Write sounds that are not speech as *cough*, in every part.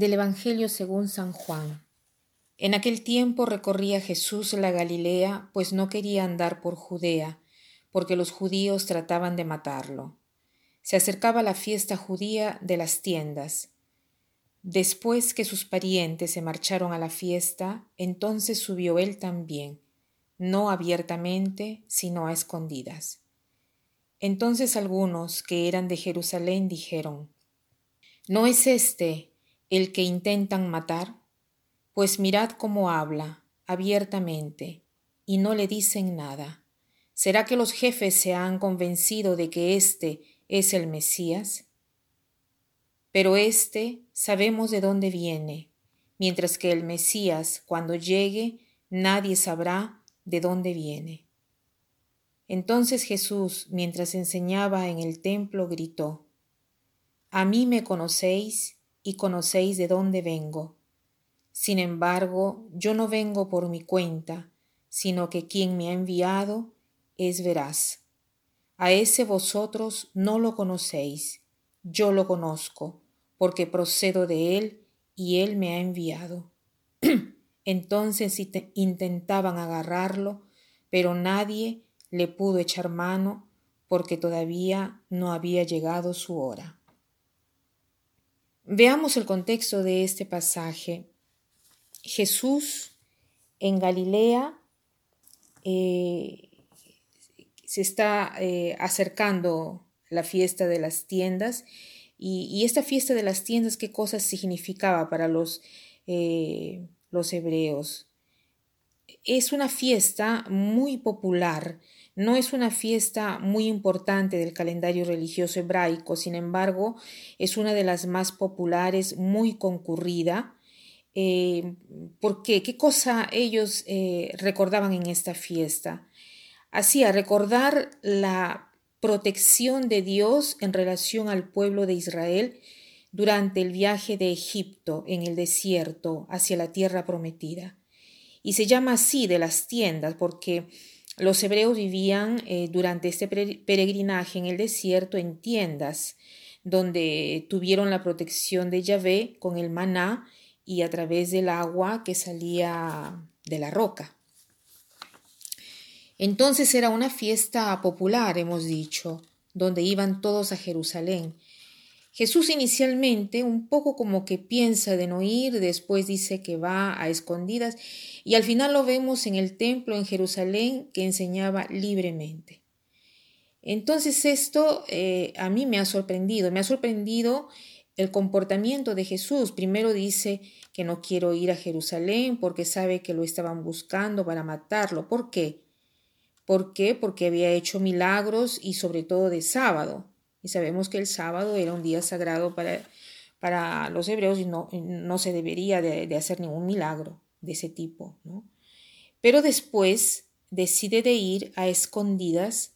Del Evangelio según San Juan. En aquel tiempo recorría Jesús la Galilea, pues no quería andar por Judea, porque los judíos trataban de matarlo. Se acercaba la fiesta judía de las tiendas. Después que sus parientes se marcharon a la fiesta, entonces subió él también, no abiertamente, sino a escondidas. Entonces algunos que eran de Jerusalén dijeron, ¿No es este el que intentan matar? Pues mirad cómo habla abiertamente y no le dicen nada. ¿Será que los jefes se han convencido de que éste es el Mesías? Pero éste sabemos de dónde viene, mientras que el Mesías, cuando llegue, nadie sabrá de dónde viene. Entonces Jesús, mientras enseñaba en el templo, gritó, A mí me conocéis y conocéis de dónde vengo. Sin embargo, yo no vengo por mi cuenta, sino que quien me ha enviado es veraz. A ese vosotros no lo conocéis, yo lo conozco, porque procedo de él y él me ha enviado. *clears throat* Entonces intentaban agarrarlo, pero nadie le pudo echar mano porque todavía no había llegado su hora. Veamos el contexto de este pasaje. Jesús en Galilea eh, se está eh, acercando la fiesta de las tiendas y, esta fiesta de las tiendas, ¿qué cosas significaba para los, eh, los hebreos? Es una fiesta muy popular no es una fiesta muy importante del calendario religioso hebraico, sin embargo, es una de las más populares, muy concurrida. Eh, ¿Por qué? ¿Qué cosa ellos eh, recordaban en esta fiesta? Hacía recordar la protección de Dios en relación al pueblo de Israel durante el viaje de Egipto en el desierto hacia la tierra prometida. Y se llama así de las tiendas porque los hebreos vivían eh, durante este peregrinaje en el desierto en tiendas, donde tuvieron la protección de Yahvé con el maná y a través del agua que salía de la roca. Entonces era una fiesta popular, hemos dicho, donde iban todos a Jerusalén. Jesús inicialmente un poco como que piensa de no ir, después dice que va a escondidas y al final lo vemos en el templo en Jerusalén que enseñaba libremente. Entonces esto eh, a mí me ha sorprendido, me ha sorprendido el comportamiento de Jesús. Primero dice que no quiero ir a Jerusalén porque sabe que lo estaban buscando para matarlo. ¿Por qué? ¿Por qué? Porque había hecho milagros y sobre todo de sábado. Y sabemos que el sábado era un día sagrado para, para los hebreos y no, no se debería de hacer ningún milagro de ese tipo, ¿no? Pero después decide de ir a escondidas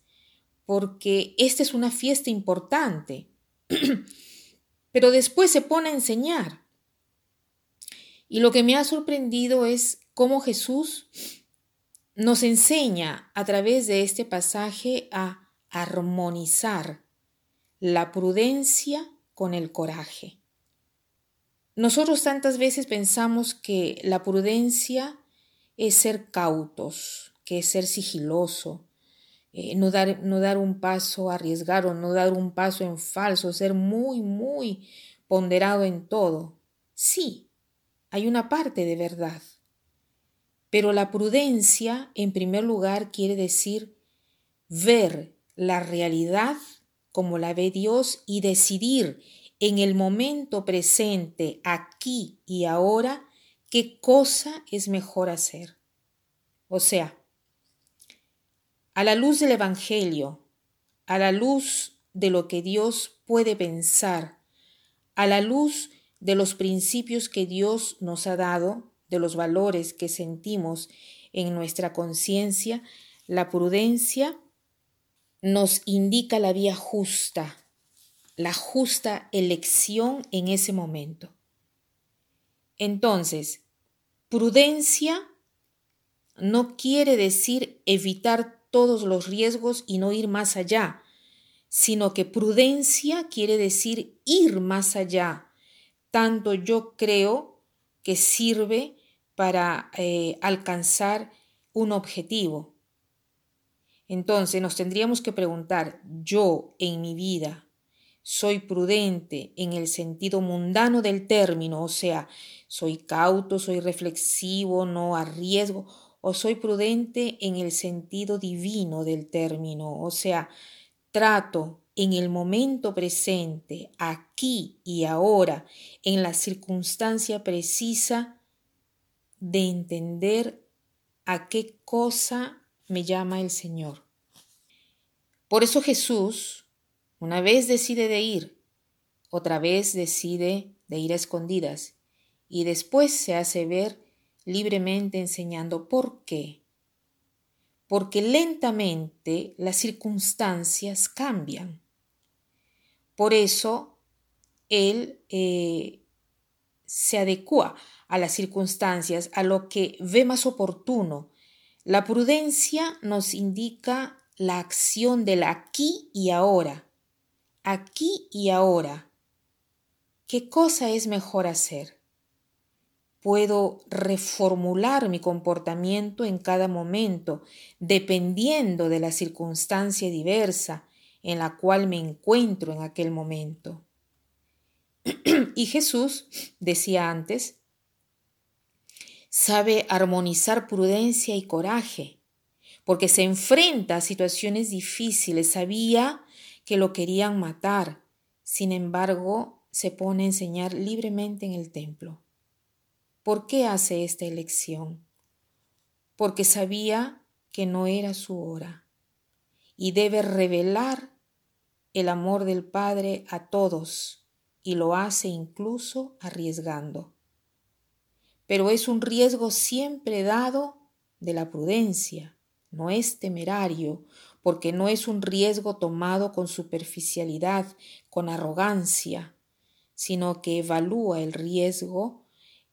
porque esta es una fiesta importante. *clears throat* Pero después se pone a enseñar. Y lo que me ha sorprendido es cómo Jesús nos enseña a través de este pasaje a armonizar la prudencia con el coraje. Nosotros tantas veces pensamos que la prudencia es ser cautos, que es ser sigiloso, eh, no, dar, no dar un paso arriesgado, no dar un paso en falso, ser muy, muy ponderado en todo. Sí, hay una parte de verdad. Pero la prudencia, en primer lugar, quiere decir ver la realidad como la ve Dios y decidir en el momento presente, aquí y ahora, qué cosa es mejor hacer. O sea, a la luz del Evangelio, a la luz de lo que Dios puede pensar, a la luz de los principios que Dios nos ha dado, de los valores que sentimos en nuestra conciencia, la prudencia nos indica la vía justa, la justa elección en ese momento. Entonces, prudencia no quiere decir evitar todos los riesgos y no ir más allá, sino que prudencia quiere decir ir más allá, tanto yo creo que sirve para eh, alcanzar un objetivo. Entonces nos tendríamos que preguntar, yo en mi vida soy prudente en el sentido mundano del término, o sea, soy cauto, soy reflexivo, no arriesgo, o soy prudente en el sentido divino del término, o sea, trato en el momento presente, aquí y ahora, en la circunstancia precisa, de entender a qué cosa me llama el Señor. Por eso Jesús, una vez decide de ir, otra vez decide de ir a escondidas y después se hace ver libremente enseñando por qué. Porque lentamente las circunstancias cambian. Por eso Él eh, se adecua a las circunstancias, a lo que ve más oportuno. La prudencia nos indica la acción del aquí y ahora. Aquí y ahora. ¿Qué cosa es mejor hacer? Puedo reformular mi comportamiento en cada momento, dependiendo de la circunstancia diversa en la cual me encuentro en aquel momento. *clears throat* y Jesús, decía antes, sabe armonizar prudencia y coraje, porque se enfrenta a situaciones difíciles, sabía que lo querían matar, sin embargo se pone a enseñar libremente en el templo. ¿Por qué hace esta elección? Porque sabía que no era su hora y debe revelar el amor del Padre a todos y lo hace incluso arriesgando pero es un riesgo siempre dado de la prudencia, no es temerario, porque no es un riesgo tomado con superficialidad, con arrogancia, sino que evalúa el riesgo,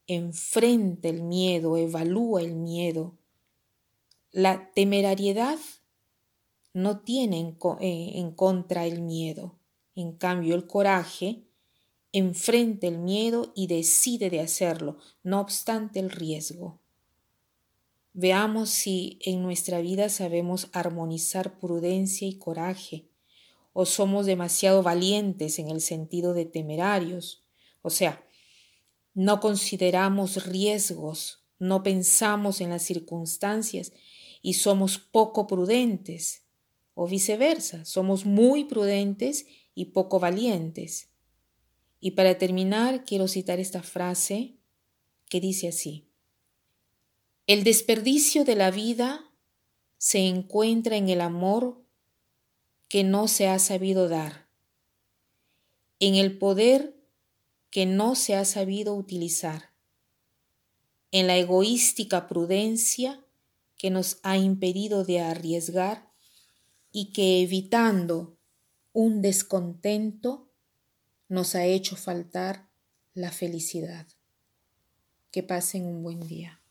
enfrenta el miedo, evalúa el miedo. La temerariedad no tiene en, eh, contra el miedo, en cambio el coraje enfrenta el miedo y decide de hacerlo, no obstante el riesgo. Veamos si en nuestra vida sabemos armonizar prudencia y coraje, o somos demasiado valientes en el sentido de temerarios, o sea, no consideramos riesgos, no pensamos en las circunstancias y somos poco prudentes, o viceversa, somos muy prudentes y poco valientes. Y para terminar, quiero citar esta frase que dice así. El desperdicio de la vida se encuentra en el amor que no se ha sabido dar, en el poder que no se ha sabido utilizar, en la egoística prudencia que nos ha impedido de arriesgar y que evitando un descontento nos ha hecho faltar la felicidad. Que pasen un buen día.